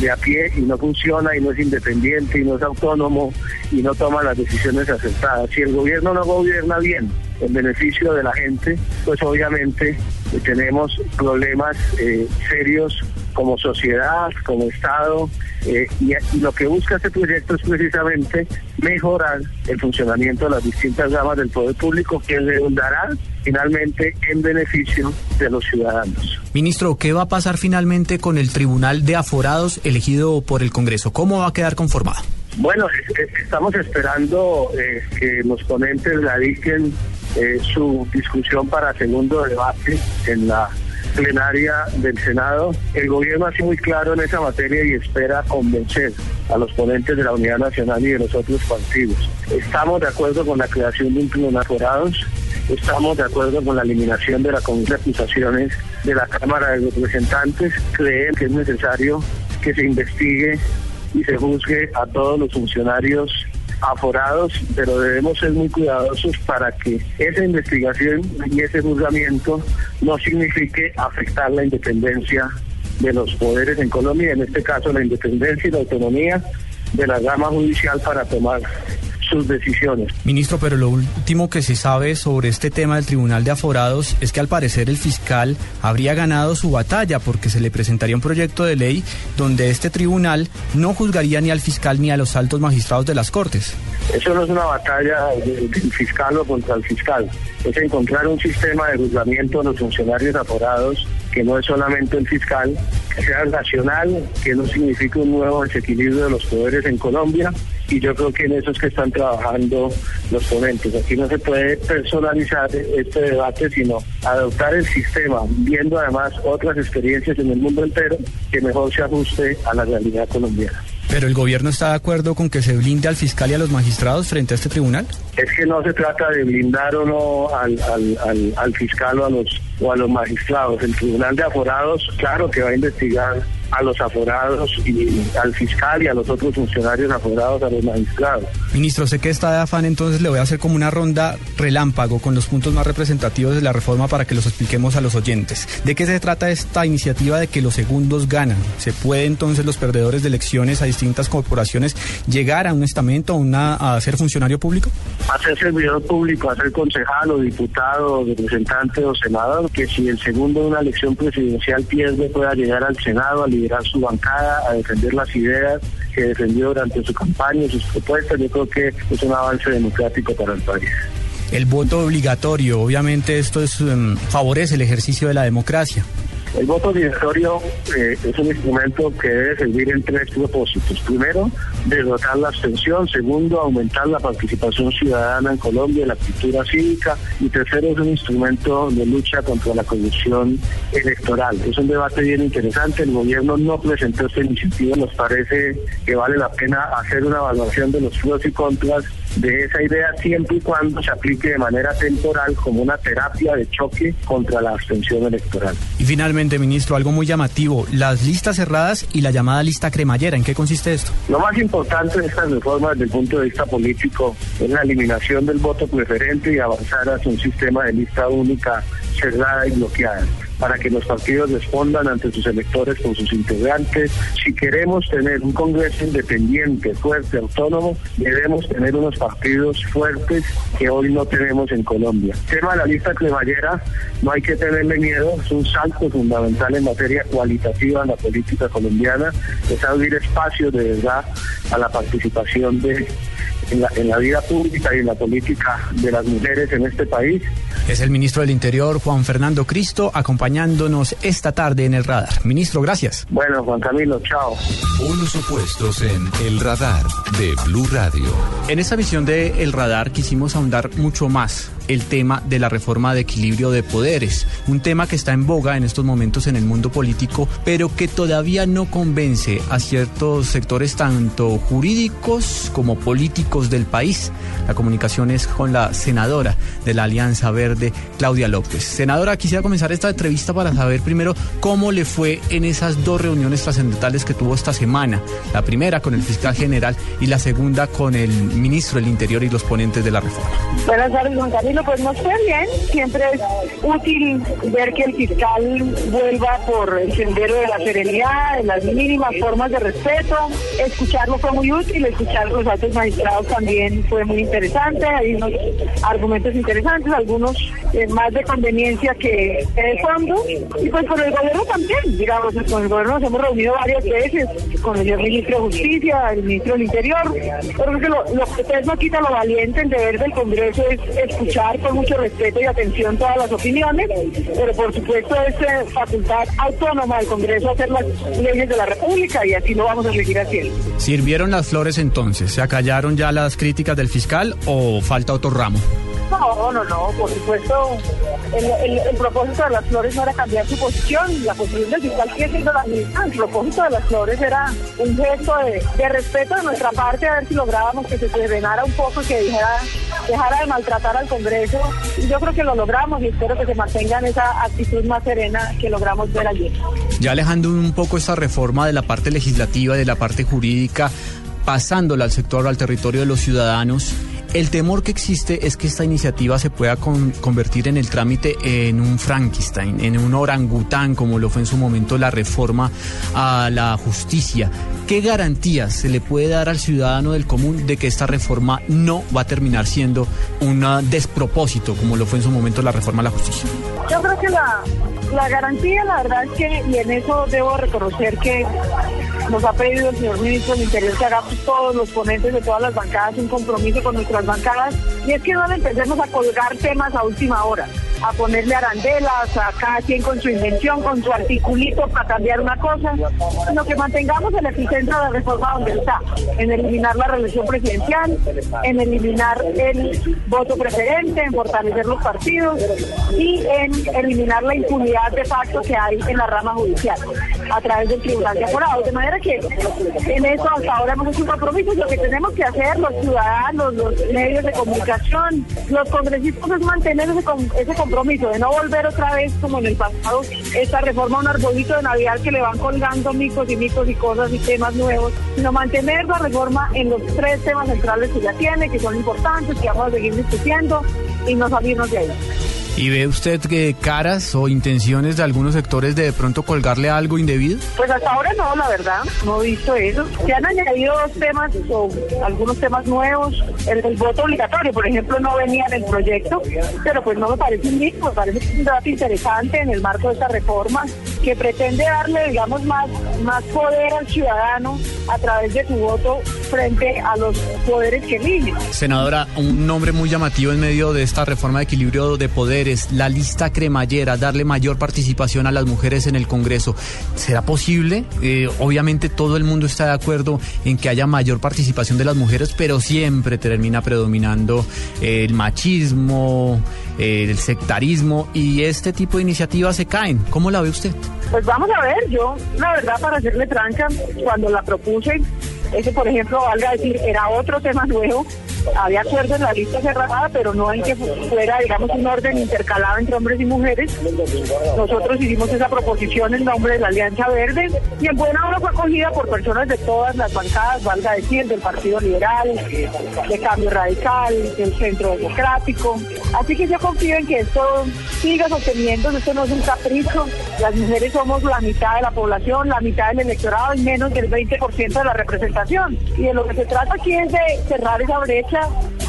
de a pie y no funciona y no es independiente y no es autónomo y no toma las decisiones acertadas. Si el gobierno no gobierna bien en beneficio de la gente, pues obviamente tenemos problemas eh, serios como sociedad, como Estado, eh, y, y lo que busca este proyecto es precisamente mejorar el funcionamiento de las distintas gamas del poder público que redundará finalmente en beneficio de los ciudadanos.
Ministro, ¿qué va a pasar finalmente con el Tribunal de Aforados elegido por el Congreso? ¿Cómo va a quedar conformado?
Bueno, es- es- estamos esperando eh, que los ponentes radiquen eh, su discusión para segundo debate en la plenaria del Senado. El gobierno ha sido muy claro en esa materia y espera convencer a los ponentes de la Unidad Nacional y de los otros partidos. Estamos de acuerdo con la creación de un tribunal estamos de acuerdo con la eliminación de la comisión de acusaciones de la Cámara de Representantes. Creemos que es necesario que se investigue y se juzgue a todos los funcionarios aforados, pero debemos ser muy cuidadosos para que esa investigación y ese juzgamiento no signifique afectar la independencia de los poderes en Colombia, en este caso la independencia y la autonomía de la gama judicial para tomar sus decisiones.
Ministro, pero lo último que se sabe sobre este tema del Tribunal de Aforados es que al parecer el fiscal habría ganado su batalla porque se le presentaría un proyecto de ley donde este tribunal no juzgaría ni al fiscal ni a los altos magistrados de las Cortes.
Eso no es una batalla de- del fiscal o contra el fiscal, es encontrar un sistema de juzgamiento de los funcionarios aforados que no es solamente el fiscal, que sea racional, que no signifique un nuevo desequilibrio de los poderes en Colombia y yo creo que en eso es que están trabajando los ponentes. Aquí no se puede personalizar este debate, sino adoptar el sistema, viendo además otras experiencias en el mundo entero que mejor se ajuste a la realidad colombiana.
Pero el gobierno está de acuerdo con que se blinde al fiscal y a los magistrados frente a este tribunal.
Es que no se trata de blindar o no al, al, al, al fiscal o a los o a los magistrados. El Tribunal de Aforados, claro que va a investigar a los aforados y al fiscal y a los otros funcionarios aforados, a los magistrados.
Ministro, sé que está de afán, entonces le voy a hacer como una ronda relámpago con los puntos más representativos de la reforma para que los expliquemos a los oyentes. ¿De qué se trata esta iniciativa de que los segundos ganan? ¿Se puede entonces los perdedores de elecciones a distintas corporaciones llegar a un estamento, a, una, a ser funcionario público?
A ser servidor público, a ser concejal o diputado, o representante o senador, que si el segundo de una elección presidencial pierde pueda llegar al Senado a liderar su bancada, a defender las ideas que defendió durante su campaña, sus propuestas. Yo creo que es un avance democrático para el país.
El voto obligatorio, obviamente esto es, em, favorece el ejercicio de la democracia.
El voto obligatorio eh, es un instrumento que debe servir en tres propósitos. Primero, derrotar la abstención. Segundo, aumentar la participación ciudadana en Colombia, la cultura cívica. Y tercero, es un instrumento de lucha contra la corrupción electoral. Es un debate bien interesante. El gobierno no presentó esta iniciativa. Nos parece que vale la pena hacer una evaluación de los pros y contras de esa idea siempre y cuando se aplique de manera temporal como una terapia de choque contra la abstención electoral.
Y finalmente, ministro, algo muy llamativo, las listas cerradas y la llamada lista cremallera. ¿En qué consiste esto?
Lo más importante de estas reformas desde el punto de vista político es la eliminación del voto preferente y avanzar hacia un sistema de lista única cerrada y bloqueada para que los partidos respondan ante sus electores con sus integrantes. Si queremos tener un Congreso independiente, fuerte, autónomo, debemos tener unos partidos fuertes que hoy no tenemos en Colombia. El tema de la lista cremallera, no hay que tenerle miedo, es un salto fundamental en materia cualitativa en la política colombiana, es abrir espacios de verdad a la participación de en la, en la vida pública y en la política de las mujeres en este país.
Es el ministro del Interior, Juan Fernando Cristo, acompañándonos esta tarde en el radar. Ministro, gracias.
Bueno, Juan Camilo, chao.
Unos opuestos en El Radar de Blue Radio.
En esta visión de El Radar quisimos ahondar mucho más el tema de la reforma de equilibrio de poderes, un tema que está en boga en estos momentos en el mundo político, pero que todavía no convence a ciertos sectores tanto jurídicos como políticos del país. La comunicación es con la senadora de la Alianza Verde, Claudia López. Senadora, quisiera comenzar esta entrevista para saber primero cómo le fue en esas dos reuniones trascendentales que tuvo esta semana. La primera con el fiscal general y la segunda con el ministro del Interior y los ponentes de la reforma.
Buenas tardes, Juan Carlos. Bueno, pues nos fue bien. Siempre es útil ver que el fiscal vuelva por el sendero de la serenidad, de las mínimas formas de respeto. Escucharlo fue muy útil, escuchar los altos magistrados también fue muy interesante. Hay unos argumentos interesantes, algunos eh, más de conveniencia que de fondo. Y pues con el gobierno también, digamos, con el gobierno nos hemos reunido varias veces, con el ministro de Justicia, el ministro del Interior. Pero que lo, lo que ustedes no quita lo valiente, el deber del Congreso es escuchar con mucho respeto y atención todas las opiniones, pero por supuesto es eh, facultad autónoma del Congreso hacer las leyes de la República y así lo vamos a seguir haciendo.
¿Sirvieron las flores entonces? ¿Se acallaron ya las críticas del fiscal o falta otro ramo?
No, no, no, por supuesto, el, el, propósito de las flores no era cambiar su posición, la posición del fiscal sigue siendo la misma, el propósito de las flores era un gesto de, de respeto de nuestra parte, a ver si lográbamos que se serenara un poco y que dijera, dejara de maltratar al Congreso, yo creo que lo logramos y espero que se mantengan esa actitud más serena que logramos ver ayer.
Ya alejando un poco esta reforma de la parte legislativa, de la parte jurídica, pasándola al sector, al territorio de los ciudadanos, el temor que existe es que esta iniciativa se pueda con, convertir en el trámite en un Frankenstein, en un orangután, como lo fue en su momento la reforma a la justicia. ¿Qué garantías se le puede dar al ciudadano del común de que esta reforma no va a terminar siendo un despropósito, como lo fue en su momento la reforma a la justicia?
Yo creo que la, la garantía, la verdad es que, y en eso debo reconocer que nos ha pedido el señor ministro del Interior que hagamos todos los ponentes de todas las bancadas un compromiso con nuestras bancadas, y es que no empecemos a colgar temas a última hora a ponerle arandelas a cada quien con su invención, con su articulito para cambiar una cosa, sino que mantengamos el epicentro de la reforma donde está, en eliminar la reelección presidencial, en eliminar el voto preferente, en fortalecer los partidos y en eliminar la impunidad de facto que hay en la rama judicial a través del Tribunal de Aforados. De manera que en eso hasta ahora hemos hecho un compromiso. Lo que tenemos que hacer los ciudadanos, los medios de comunicación, los congresistas es mantener ese, ese compromiso de no volver otra vez como en el pasado esta reforma a un arbolito de Navidad que le van colgando micos y micos y cosas y temas nuevos, sino mantener la reforma en los tres temas centrales que ya tiene, que son importantes, que vamos a seguir discutiendo y no salirnos de ahí.
¿Y ve usted que caras o intenciones de algunos sectores de de pronto colgarle algo indebido?
Pues hasta ahora no, la verdad, no he visto eso. Se han añadido dos temas o algunos temas nuevos. El, voto obligatorio, por ejemplo, no venía en el proyecto, pero pues no me parece un me parece un debate interesante en el marco de esta reforma que pretende darle, digamos, más, más poder al ciudadano a través de su voto frente a los poderes que.
Senadora, un nombre muy llamativo en medio de esta reforma de equilibrio de poderes, la lista cremallera, darle mayor participación a las mujeres en el Congreso. ¿Será posible? Eh, obviamente todo el mundo está de acuerdo en que haya mayor participación de las mujeres, pero siempre termina predominando el machismo, el sectarismo y este tipo de iniciativas se caen. ¿Cómo la ve usted?
Pues vamos a ver, yo la verdad para hacerle tranca, cuando la propuse, ese por ejemplo, valga decir, era otro tema nuevo, había acuerdo en la lista cerrada, pero no en que fuera, digamos, un orden intercalado entre hombres y mujeres. Nosotros hicimos esa proposición en nombre de la Alianza Verde y en buena hora fue acogida por personas de todas las bancadas, valga decir, del Partido Liberal, de Cambio Radical, del Centro Democrático. Así que yo confío en que esto siga sosteniendo, esto no es un capricho. Las mujeres somos la mitad de la población, la mitad del electorado y menos del 20% de la representación. Y de lo que se trata aquí es de cerrar esa brecha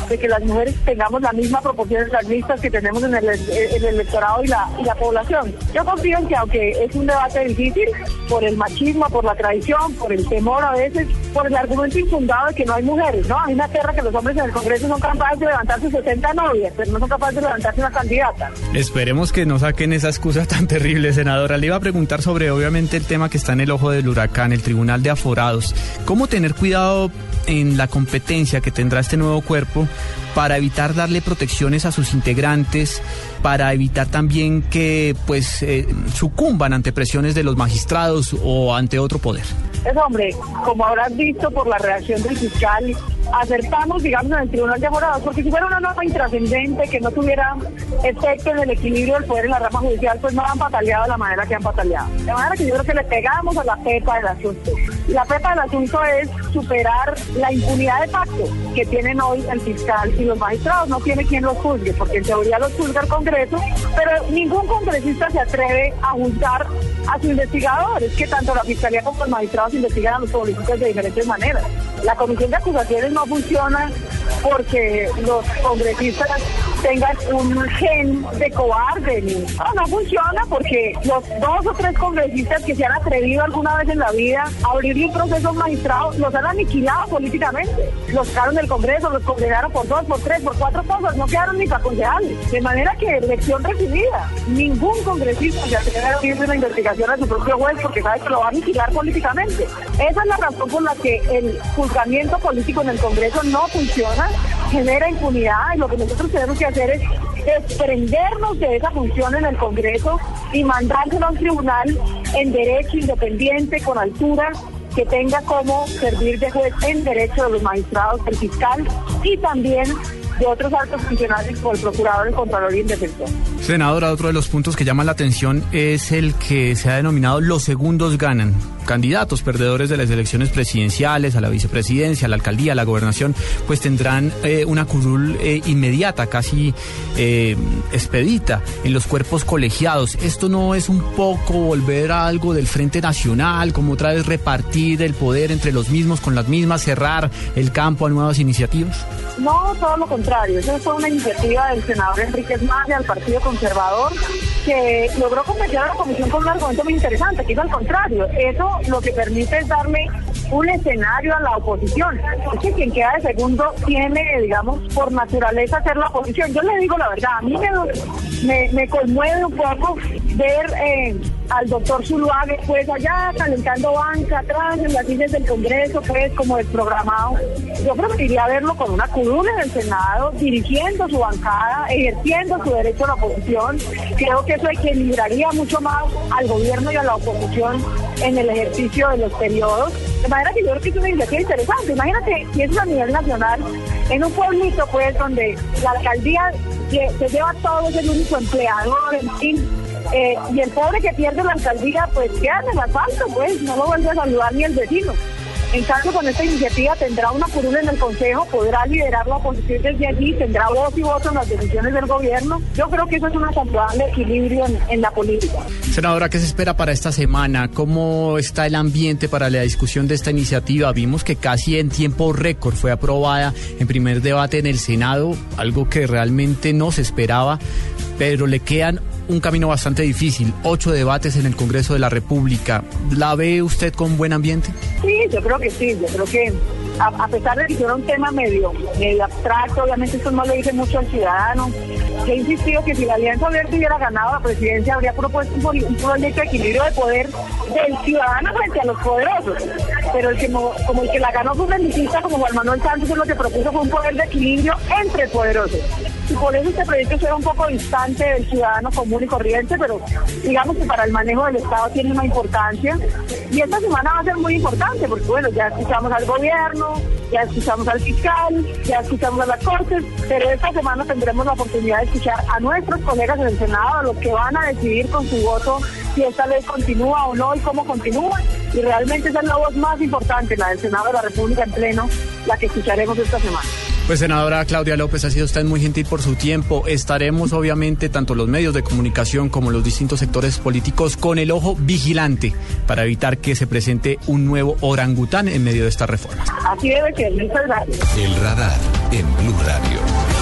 de que las mujeres tengamos la misma proporción de las listas que tenemos en el, electorado y la, y la población. Yo confío en que aunque es un debate difícil, por el machismo, por la tradición, por el temor a veces, por el argumento infundado de que no hay mujeres, ¿no? Hay una tierra que los hombres en el Congreso son capaces de levantarse 60 novias, pero no son capaces de levantarse una candidata.
Esperemos que no saquen esa excusa tan terrible, senadora. Le iba a preguntar sobre, obviamente, el tema que está en el ojo del huracán, el Tribunal de Aforados. ¿Cómo tener cuidado en la competencia que tendrá este nuevo cuerpo para evitar darle protecciones a sus integrantes, para evitar también que pues eh, sucumban ante presiones de los magistrados o ante otro poder.
Es hombre, como habrás visto por la reacción del fiscal, acertamos, digamos, en el Tribunal de Abogados, porque si fuera una norma intrascendente que no tuviera efecto en el equilibrio del poder en la rama judicial, pues no han pataleado de la manera que han pataleado. De manera que yo creo que le pegamos a la pepa del asunto. La pepa del asunto es superar la impunidad de facto que tienen hoy el fiscal y los magistrados. No tiene quien los juzgue, porque en teoría los juzga el Congreso, pero ningún congresista se atreve a juzgar a sus investigadores, que tanto la fiscalía como los magistrados investigan a los políticos de diferentes maneras. La comisión de acusaciones no funciona porque los congresistas tengan un gen de cobarde. No, no funciona porque los dos o tres congresistas que se han atrevido alguna vez en la vida a abrir un proceso magistrado los han aniquilado políticamente. Los sacaron del Congreso, los condenaron por dos, por tres, por cuatro cosas, no quedaron ni para concejales. De manera que elección recibida. Ningún congresista se atreve a abrir una investigación a su propio juez porque sabe que lo va a aniquilar políticamente. Esa es la razón por la que el juzgamiento político en el Congreso no funciona, genera impunidad y lo que nosotros tenemos que hacer es desprendernos de esa función en el Congreso y mandárselo a un tribunal en derecho independiente, con altura, que tenga como servir de juez en derecho de los magistrados, el fiscal y también de otros altos funcionarios como el procurador, el contralor y el defensor.
Senadora, otro de los puntos que llama la atención es el que se ha denominado los segundos ganan. Candidatos perdedores de las elecciones presidenciales, a la vicepresidencia, a la alcaldía, a la gobernación, pues tendrán eh, una curul eh, inmediata, casi eh, expedita en los cuerpos colegiados. ¿Esto no es un poco volver a algo del Frente Nacional, como otra vez repartir el poder entre los mismos con las mismas, cerrar el campo a nuevas iniciativas?
No, todo lo contrario. Esa fue una iniciativa del senador Enrique Maglia al Partido Conservador que logró convencer a la comisión con un argumento muy interesante, que es al contrario. Eso lo que permite es darle un escenario a la oposición. Es que quien queda de segundo tiene, digamos, por naturaleza ser la oposición. Yo le digo la verdad, a mí me, me, conmueve un poco ver eh, al doctor Zuluaga pues allá calentando banca atrás en las sillas del Congreso, pues como desprogramado. Yo preferiría verlo con una curula en el Senado, dirigiendo su bancada, ejerciendo su derecho a la oposición. Creo que eso equilibraría mucho más al gobierno y a la oposición en el ejercicio de los periodos. De manera que yo creo que es una iniciativa interesante. Imagínate si es a nivel nacional, en un pueblito, pues, donde la alcaldía se lleva todo, es el único empleador, en fin. Eh, y el pobre que pierde la alcaldía, pues queda en el asfalto, pues, no lo vuelve a saludar ni el vecino. En cambio, con esta iniciativa tendrá una curula en el Consejo, podrá liderar la oposición desde allí, tendrá voz y voto en las decisiones del gobierno. Yo creo que eso es un saludable equilibrio en, la política.
Senadora, ¿qué se espera para esta semana? ¿Cómo está el ambiente para la discusión de esta iniciativa? Vimos que casi en tiempo récord fue aprobada en primer debate en el Senado, algo que realmente no se esperaba, pero le quedan un camino bastante difícil, ocho debates en el Congreso de la República. ¿La ve usted con buen ambiente?
Sí, yo creo que sí, yo creo que a, pesar de que era un tema medio, medio abstracto, obviamente esto no le dice mucho al ciudadano, que he insistido que si la Alianza Verde hubiera ganado la presidencia, habría propuesto un, un proyecto de equilibrio de poder del ciudadano frente a los poderosos. Pero como el que la ganó fue un belicista como Juan Manuel Santos, lo que propuso fue un poder de equilibrio entre poderosos. Y por eso este proyecto será un poco distante del ciudadano común y corriente, pero digamos que para el manejo del Estado tiene una importancia. Y esta semana va a ser muy importante, porque bueno, ya escuchamos al gobierno, ya escuchamos al fiscal, ya escuchamos a las cortes, pero esta semana tendremos la oportunidad de escuchar a nuestros colegas en el Senado, los que van a decidir con su voto si esta ley continúa o no y cómo continúa. Y realmente esa es la voz más importante, la del Senado de la República en pleno, la que escucharemos esta semana.
Pues senadora Claudia López, ha sido usted muy gentil por su tiempo. Estaremos obviamente tanto los medios de comunicación como los distintos sectores políticos con el ojo vigilante para evitar que se presente un nuevo orangután en medio de esta reforma.
Así debe ser, muchas gracias.
El radar en Blue Radio.